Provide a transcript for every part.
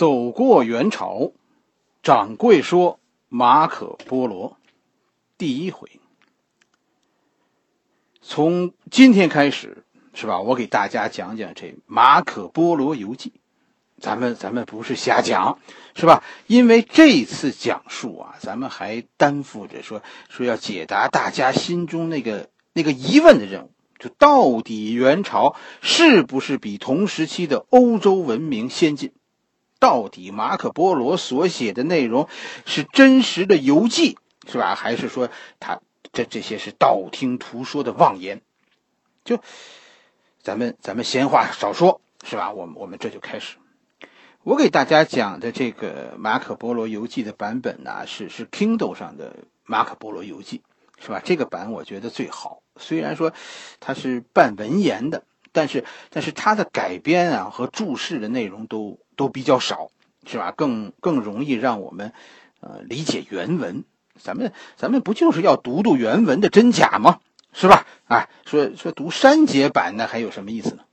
走过元朝，掌柜说马可波罗，第一回。从今天开始，是吧？我给大家讲讲这《马可波罗游记》，咱们咱们不是瞎讲，是吧？因为这次讲述啊，咱们还担负着说说要解答大家心中那个那个疑问的任务，就到底元朝是不是比同时期的欧洲文明先进？到底马可波罗所写的内容是真实的游记，是吧？还是说他这这些是道听途说的妄言？就咱们咱们闲话少说，是吧？我们我们这就开始。我给大家讲的这个马可波罗游记的版本呢，是是 Kindle 上的马可波罗游记，是吧？这个版我觉得最好。虽然说它是半文言的，但是但是它的改编啊和注释的内容都。都比较少，是吧？更更容易让我们，呃，理解原文。咱们咱们不就是要读读原文的真假吗？是吧？啊，说说读删节版那还有什么意思呢？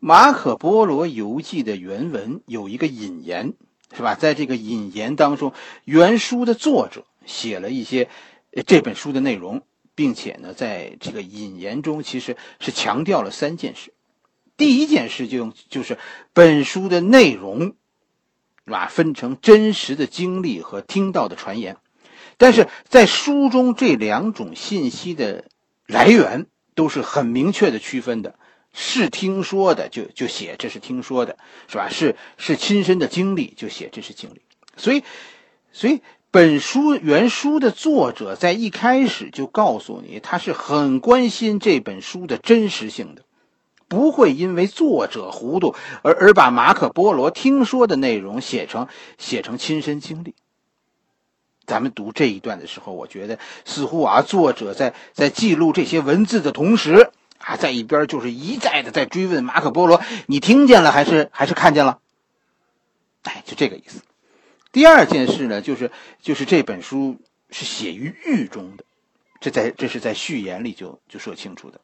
马可波罗游记的原文有一个引言，是吧？在这个引言当中，原书的作者写了一些这本书的内容，并且呢，在这个引言中其实是强调了三件事。第一件事就用就是本书的内容，是吧？分成真实的经历和听到的传言，但是在书中这两种信息的来源都是很明确的区分的，是听说的就就写这是听说的，是吧？是是亲身的经历就写这是经历，所以所以本书原书的作者在一开始就告诉你，他是很关心这本书的真实性的。不会因为作者糊涂而而把马可波罗听说的内容写成写成亲身经历。咱们读这一段的时候，我觉得似乎啊，作者在在记录这些文字的同时，啊，在一边就是一再的在追问马可波罗：“你听见了还是还是看见了？”哎，就这个意思。第二件事呢，就是就是这本书是写于狱中的，这在这是在序言里就就说清楚的。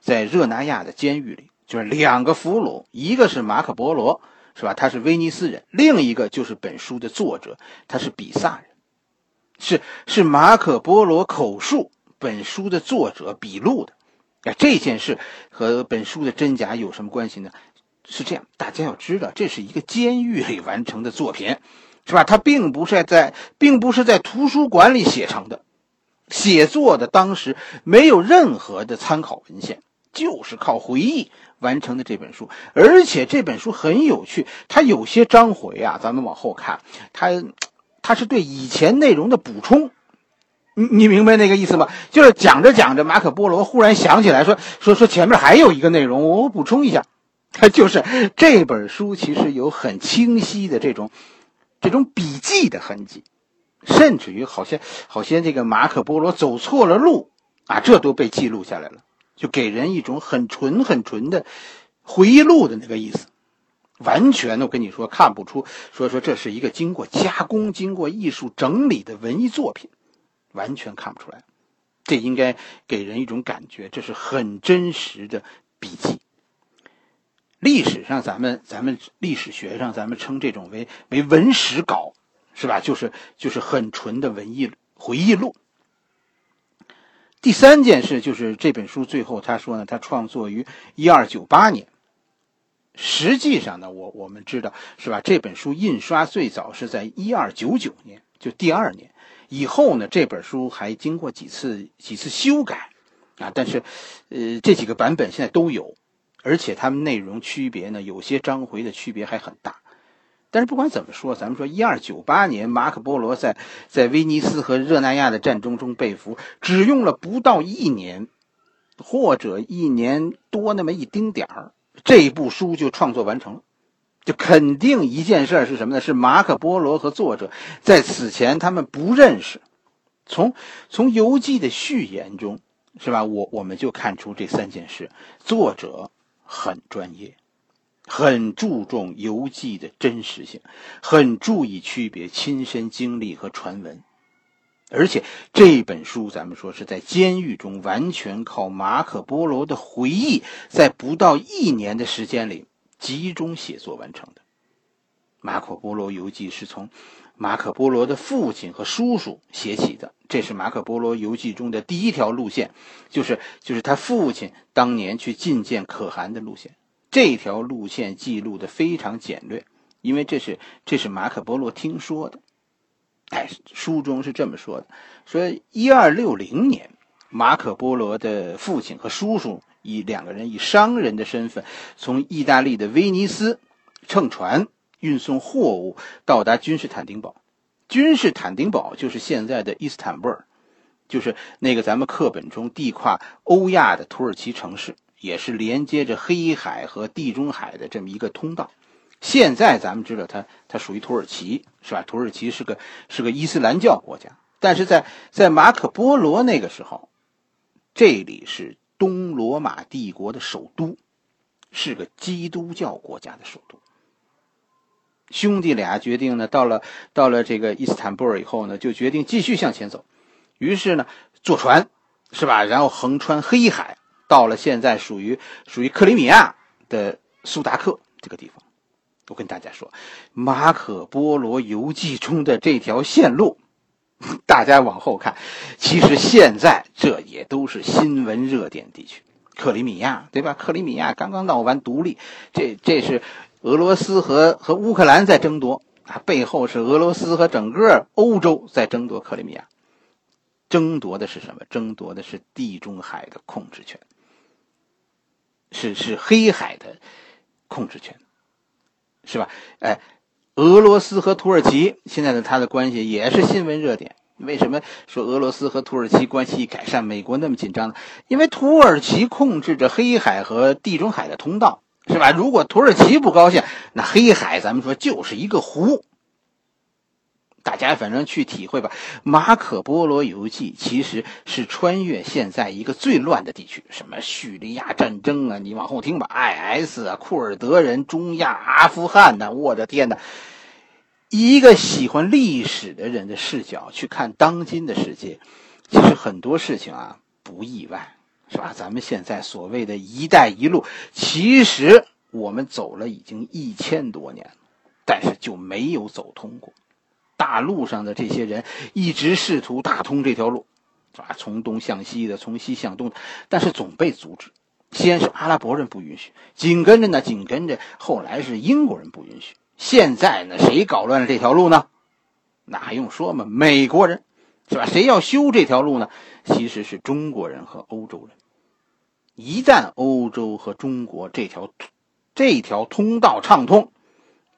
在热那亚的监狱里，就是两个俘虏，一个是马可波罗，是吧？他是威尼斯人；另一个就是本书的作者，他是比萨人，是是马可波罗口述本书的作者笔录的。哎，这件事和本书的真假有什么关系呢？是这样，大家要知道，这是一个监狱里完成的作品，是吧？他并不是在，并不是在图书馆里写成的，写作的当时没有任何的参考文献。就是靠回忆完成的这本书，而且这本书很有趣，它有些章回啊，咱们往后看，它它是对以前内容的补充，你你明白那个意思吗？就是讲着讲着，马可波罗忽然想起来说说说前面还有一个内容，我补充一下，它就是这本书其实有很清晰的这种这种笔记的痕迹，甚至于好像好像这个马可波罗走错了路啊，这都被记录下来了。就给人一种很纯很纯的回忆录的那个意思，完全的我跟你说看不出，说说这是一个经过加工、经过艺术整理的文艺作品，完全看不出来。这应该给人一种感觉，这是很真实的笔记。历史上，咱们咱们历史学上，咱们称这种为为文史稿，是吧？就是就是很纯的文艺回忆录。第三件事就是这本书最后他说呢，他创作于一二九八年。实际上呢，我我们知道是吧？这本书印刷最早是在一二九九年，就第二年以后呢，这本书还经过几次几次修改啊。但是，呃，这几个版本现在都有，而且它们内容区别呢，有些章回的区别还很大。但是不管怎么说，咱们说一二九八年，马可波罗在在威尼斯和热那亚的战争中被俘，只用了不到一年，或者一年多那么一丁点儿，这部书就创作完成了。就肯定一件事是什么呢？是马可波罗和作者在此前他们不认识。从从游记的序言中，是吧？我我们就看出这三件事，作者很专业。很注重游记的真实性，很注意区别亲身经历和传闻，而且这本书咱们说是在监狱中完全靠马可波罗的回忆，在不到一年的时间里集中写作完成的。马可波罗游记是从马可波罗的父亲和叔叔写起的，这是马可波罗游记中的第一条路线，就是就是他父亲当年去觐见可汗的路线。这条路线记录的非常简略，因为这是这是马可波罗听说的。哎，书中是这么说的：说一二六零年，马可波罗的父亲和叔叔以两个人以商人的身份，从意大利的威尼斯乘船。运送货物到达君士坦丁堡，君士坦丁堡就是现在的伊斯坦布尔，就是那个咱们课本中地跨欧亚的土耳其城市，也是连接着黑海和地中海的这么一个通道。现在咱们知道它它属于土耳其，是吧？土耳其是个是个伊斯兰教国家，但是在在马可波罗那个时候，这里是东罗马帝国的首都，是个基督教国家的首都。兄弟俩决定呢，到了到了这个伊斯坦布尔以后呢，就决定继续向前走。于是呢，坐船，是吧？然后横穿黑海，到了现在属于属于克里米亚的苏达克这个地方。我跟大家说，《马可波罗游记》中的这条线路，大家往后看，其实现在这也都是新闻热点地区。克里米亚，对吧？克里米亚刚刚闹完独立，这这是。俄罗斯和和乌克兰在争夺啊，背后是俄罗斯和整个欧洲在争夺克里米亚，争夺的是什么？争夺的是地中海的控制权，是是黑海的控制权，是吧？哎，俄罗斯和土耳其现在的他的关系也是新闻热点。为什么说俄罗斯和土耳其关系改善，美国那么紧张呢？因为土耳其控制着黑海和地中海的通道。是吧？如果土耳其不高兴，那黑海咱们说就是一个湖。大家反正去体会吧。马可波罗游记其实是穿越现在一个最乱的地区，什么叙利亚战争啊，你往后听吧，IS 啊，库尔德人，中亚、阿富汗呐，我的天呐，一个喜欢历史的人的视角去看当今的世界，其实很多事情啊不意外。是吧？咱们现在所谓的一带一路，其实我们走了已经一千多年，但是就没有走通过。大陆上的这些人一直试图打通这条路，是吧？从东向西的，从西向东的，但是总被阻止。先是阿拉伯人不允许，紧跟着呢，紧跟着后来是英国人不允许。现在呢，谁搞乱了这条路呢？那还用说吗？美国人，是吧？谁要修这条路呢？其实是中国人和欧洲人。一旦欧洲和中国这条这条通道畅通，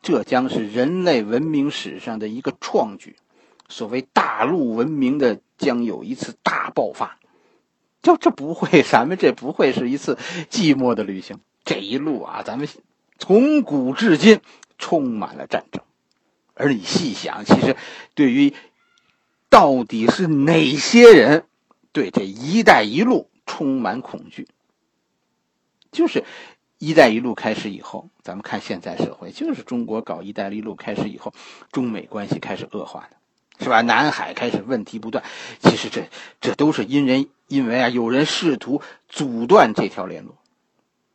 这将是人类文明史上的一个创举。所谓大陆文明的将有一次大爆发，就这不会，咱们这不会是一次寂寞的旅行。这一路啊，咱们从古至今充满了战争。而你细想，其实对于到底是哪些人对这一带一路充满恐惧？就是“一带一路”开始以后，咱们看现在社会，就是中国搞“一带一路”开始以后，中美关系开始恶化的，是吧？南海开始问题不断，其实这这都是因人因为啊，有人试图阻断这条联络。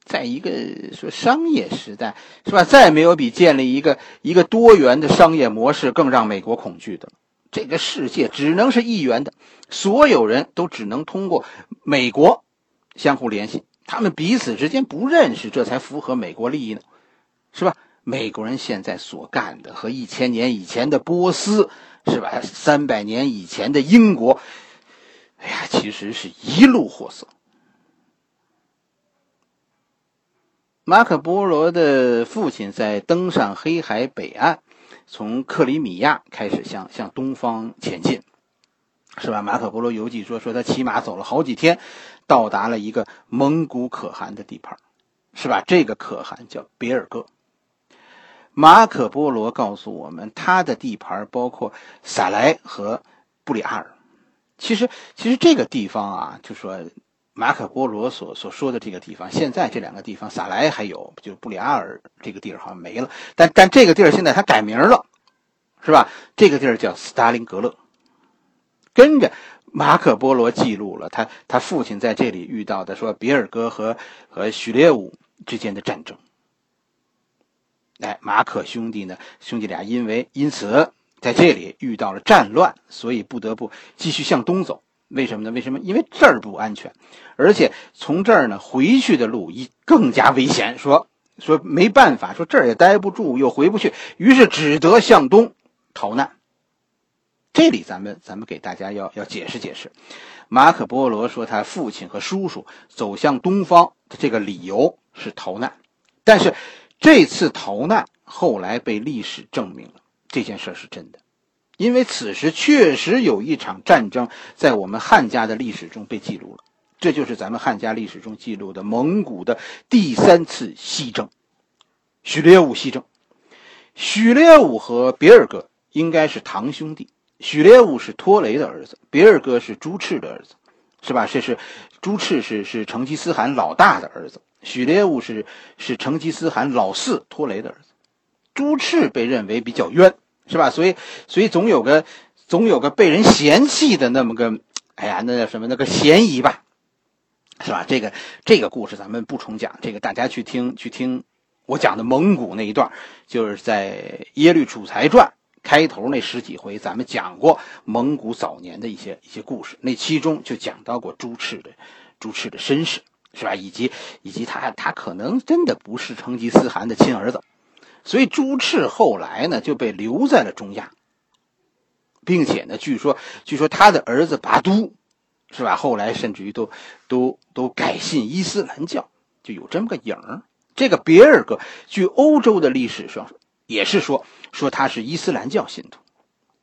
在一个说商业时代，是吧？再没有比建立一个一个多元的商业模式更让美国恐惧的了。这个世界只能是一元的，所有人都只能通过美国相互联系。他们彼此之间不认识，这才符合美国利益呢，是吧？美国人现在所干的和一千年以前的波斯，是吧？三百年以前的英国，哎呀，其实是一路货色。马可波罗的父亲在登上黑海北岸，从克里米亚开始向向东方前进。是吧？马可波罗游记说说他骑马走了好几天，到达了一个蒙古可汗的地盘，是吧？这个可汗叫别尔哥。马可波罗告诉我们，他的地盘包括撒莱和布里阿尔。其实，其实这个地方啊，就说马可波罗所所说的这个地方，现在这两个地方，撒莱还有，就布里阿尔这个地儿好像没了。但但这个地儿现在他改名了，是吧？这个地儿叫斯大林格勒。跟着马可波罗记录了他他父亲在这里遇到的说比尔哥和和许列武之间的战争。哎，马可兄弟呢，兄弟俩因为因此在这里遇到了战乱，所以不得不继续向东走。为什么呢？为什么？因为这儿不安全，而且从这儿呢回去的路一更加危险。说说没办法，说这儿也待不住，又回不去，于是只得向东逃难。这里咱们咱们给大家要要解释解释，马可波罗说他父亲和叔叔走向东方的这个理由是逃难，但是这次逃难后来被历史证明了这件事是真的。因为此时确实有一场战争在我们汉家的历史中被记录了，这就是咱们汉家历史中记录的蒙古的第三次西征——许烈武西征。许烈武和别尔哥应该是堂兄弟，许烈武是托雷的儿子，别尔哥是朱赤的儿子，是吧？这是朱赤是是成吉思汗老大的儿子，许烈武是是成吉思汗老四托雷的儿子。朱赤被认为比较冤。是吧？所以，所以总有个，总有个被人嫌弃的那么个，哎呀，那叫什么？那个嫌疑吧，是吧？这个这个故事咱们不重讲，这个大家去听去听我讲的蒙古那一段，就是在《耶律楚材传》开头那十几回，咱们讲过蒙古早年的一些一些故事，那其中就讲到过朱赤的朱赤的身世，是吧？以及以及他他可能真的不是成吉思汗的亲儿子。所以朱赤后来呢就被留在了中亚，并且呢，据说据说他的儿子拔都，是吧？后来甚至于都都都改信伊斯兰教，就有这么个影儿。这个别尔哥，据欧洲的历史上也是说说他是伊斯兰教信徒。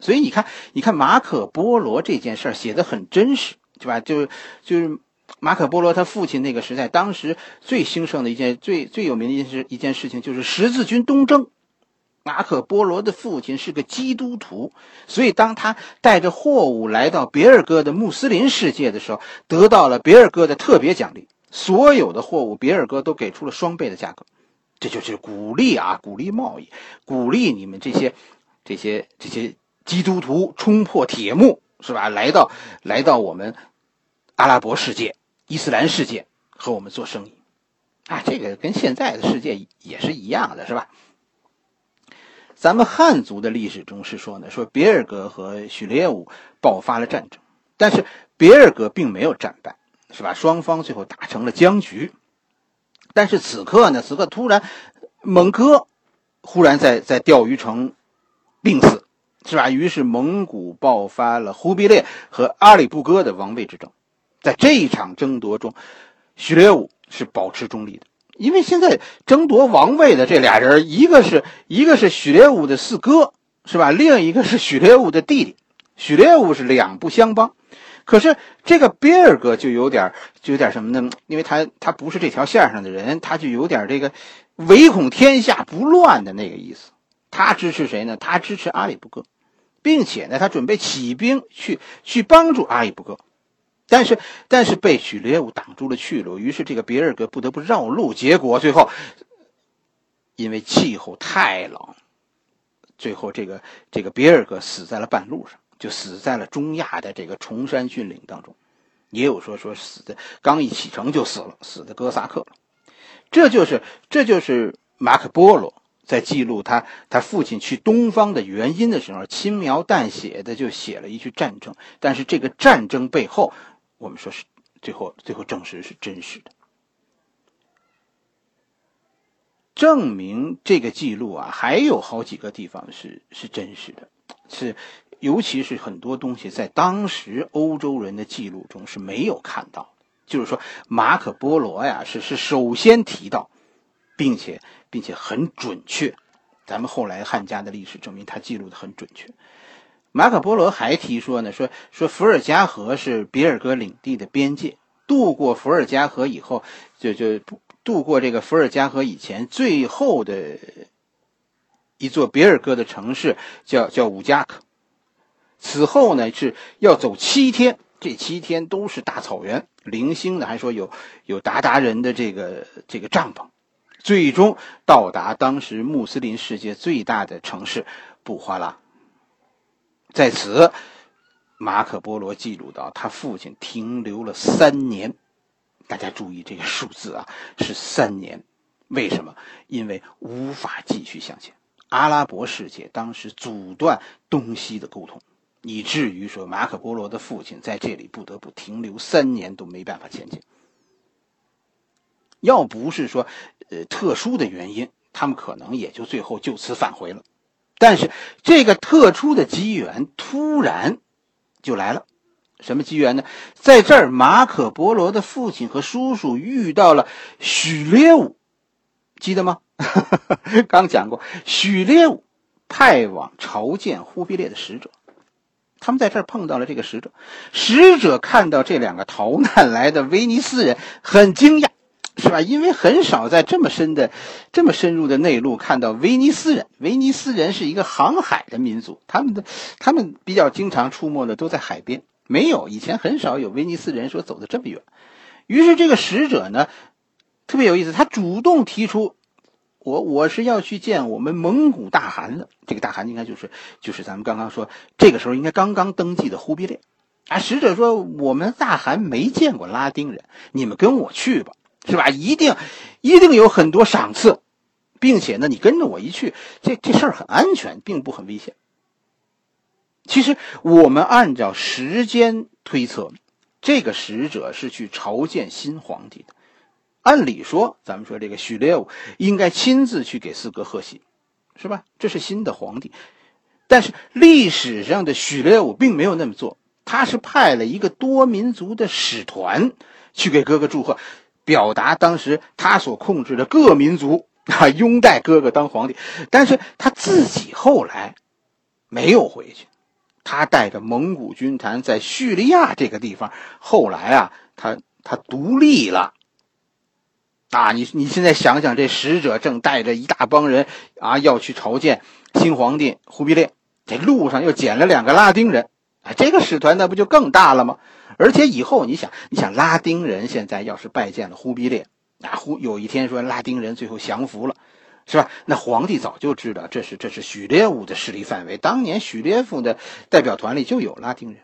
所以你看，你看马可波罗这件事写的很真实，是吧？就就是。马可波罗他父亲那个时代，当时最兴盛的一件、最最有名的一件事，一件事情就是十字军东征。马可波罗的父亲是个基督徒，所以当他带着货物来到别尔哥的穆斯林世界的时候，得到了别尔哥的特别奖励，所有的货物别尔哥都给出了双倍的价格，这就是鼓励啊，鼓励贸易，鼓励你们这些、这些、这些基督徒冲破铁幕，是吧？来到来到我们。阿拉伯世界、伊斯兰世界和我们做生意，啊，这个跟现在的世界也是一样的，是吧？咱们汉族的历史中是说呢，说别尔哥和许烈武爆发了战争，但是别尔哥并没有战败，是吧？双方最后打成了僵局。但是此刻呢，此刻突然，蒙哥忽然在在钓鱼城病死，是吧？于是蒙古爆发了忽必烈和阿里不哥的王位之争。在这一场争夺中，许烈武是保持中立的，因为现在争夺王位的这俩人，一个是一个是许烈武的四哥，是吧？另一个是许烈武的弟弟，许烈武是两不相帮。可是这个别尔哥就有点就有点什么呢？因为他他不是这条线上的人，他就有点这个唯恐天下不乱的那个意思。他支持谁呢？他支持阿里不哥，并且呢，他准备起兵去去帮助阿里不哥。但是，但是被许烈武挡住了去路，于是这个别尔哥不得不绕路。结果最后，因为气候太冷，最后这个这个别尔哥死在了半路上，就死在了中亚的这个崇山峻岭当中。也有说说死的刚一启程就死了，死的哥萨克了。这就是这就是马可波罗在记录他他父亲去东方的原因的时候，轻描淡写的就写了一句战争。但是这个战争背后。我们说是最后，最后证实是真实的，证明这个记录啊，还有好几个地方是是真实的，是尤其是很多东西在当时欧洲人的记录中是没有看到的。就是说，马可波罗呀，是是首先提到，并且并且很准确。咱们后来汉家的历史证明，他记录的很准确。马可波罗还提说呢，说说伏尔加河是别尔哥领地的边界。渡过伏尔加河以后，就就渡过这个伏尔加河以前最后的一座别尔哥的城市叫叫乌加克。此后呢是要走七天，这七天都是大草原，零星的还说有有鞑靼人的这个这个帐篷，最终到达当时穆斯林世界最大的城市布哈拉。在此，马可波罗记录到他父亲停留了三年。大家注意这个数字啊，是三年。为什么？因为无法继续向前。阿拉伯世界当时阻断东西的沟通，以至于说马可波罗的父亲在这里不得不停留三年都没办法前进。要不是说，呃，特殊的原因，他们可能也就最后就此返回了。但是这个特殊的机缘突然就来了，什么机缘呢？在这儿，马可波罗的父亲和叔叔遇到了许列武，记得吗？刚讲过，许列武派往朝见忽必烈的使者，他们在这儿碰到了这个使者。使者看到这两个逃难来的威尼斯人，很惊讶。是吧？因为很少在这么深的、这么深入的内陆看到威尼斯人。威尼斯人是一个航海的民族，他们的他们比较经常出没的都在海边，没有以前很少有威尼斯人说走的这么远。于是这个使者呢，特别有意思，他主动提出，我我是要去见我们蒙古大汗的。这个大汗应该就是就是咱们刚刚说这个时候应该刚刚登基的忽必烈。啊，使者说我们大汗没见过拉丁人，你们跟我去吧。是吧？一定，一定有很多赏赐，并且呢，你跟着我一去，这这事儿很安全，并不很危险。其实我们按照时间推测，这个使者是去朝见新皇帝的。按理说，咱们说这个许烈武应该亲自去给四哥贺喜，是吧？这是新的皇帝，但是历史上的许烈武并没有那么做，他是派了一个多民族的使团去给哥哥祝贺。表达当时他所控制的各民族啊拥戴哥哥当皇帝，但是他自己后来没有回去，他带着蒙古军团在叙利亚这个地方，后来啊他他独立了，啊你你现在想想，这使者正带着一大帮人啊要去朝见新皇帝忽必烈，这路上又捡了两个拉丁人，啊这个使团那不就更大了吗？而且以后你想，你想拉丁人现在要是拜见了忽必烈，啊，忽有一天说拉丁人最后降服了，是吧？那皇帝早就知道这是这是许烈武的势力范围。当年许烈兀的代表团里就有拉丁人。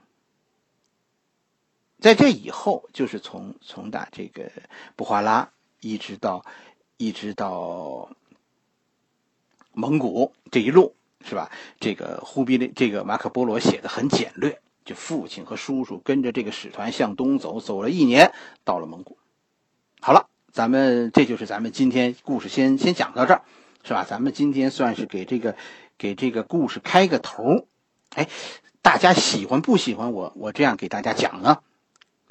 在这以后，就是从从打这个布华拉一直到一直到蒙古这一路，是吧？这个忽必烈，这个马可波罗写的很简略。就父亲和叔叔跟着这个使团向东走，走了一年，到了蒙古。好了，咱们这就是咱们今天故事，先先讲到这儿，是吧？咱们今天算是给这个给这个故事开个头哎，大家喜欢不喜欢我我这样给大家讲呢？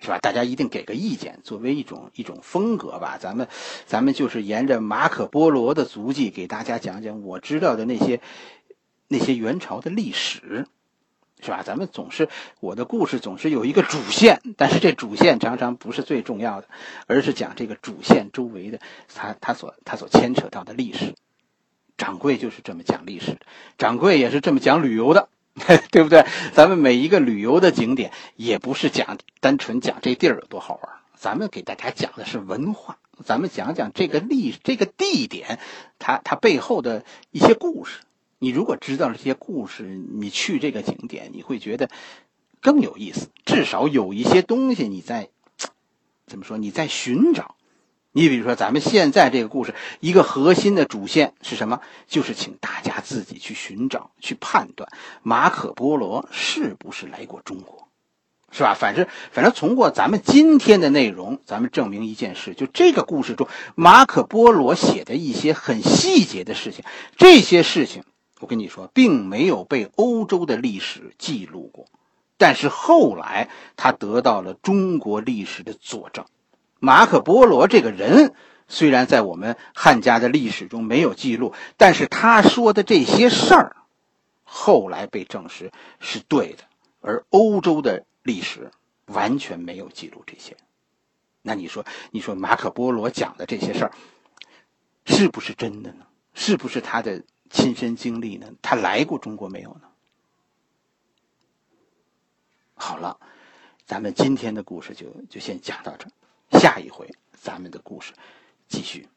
是吧？大家一定给个意见，作为一种一种风格吧。咱们咱们就是沿着马可波罗的足迹给大家讲讲我知道的那些那些元朝的历史。是吧？咱们总是我的故事总是有一个主线，但是这主线常常不是最重要的，而是讲这个主线周围的他他所他所牵扯到的历史。掌柜就是这么讲历史的，掌柜也是这么讲旅游的，对不对？咱们每一个旅游的景点也不是讲单纯讲这地儿有多好玩，咱们给大家讲的是文化，咱们讲讲这个历这个地点，它它背后的一些故事。你如果知道了这些故事，你去这个景点，你会觉得更有意思。至少有一些东西你在怎么说？你在寻找。你比如说，咱们现在这个故事，一个核心的主线是什么？就是请大家自己去寻找、去判断马可波罗是不是来过中国，是吧？反正反正，通过咱们今天的内容，咱们证明一件事：就这个故事中，马可波罗写的一些很细节的事情，这些事情。我跟你说，并没有被欧洲的历史记录过，但是后来他得到了中国历史的佐证。马可波罗这个人虽然在我们汉家的历史中没有记录，但是他说的这些事儿，后来被证实是对的，而欧洲的历史完全没有记录这些。那你说，你说马可波罗讲的这些事儿，是不是真的呢？是不是他的？亲身经历呢？他来过中国没有呢？好了，咱们今天的故事就就先讲到这，下一回咱们的故事继续。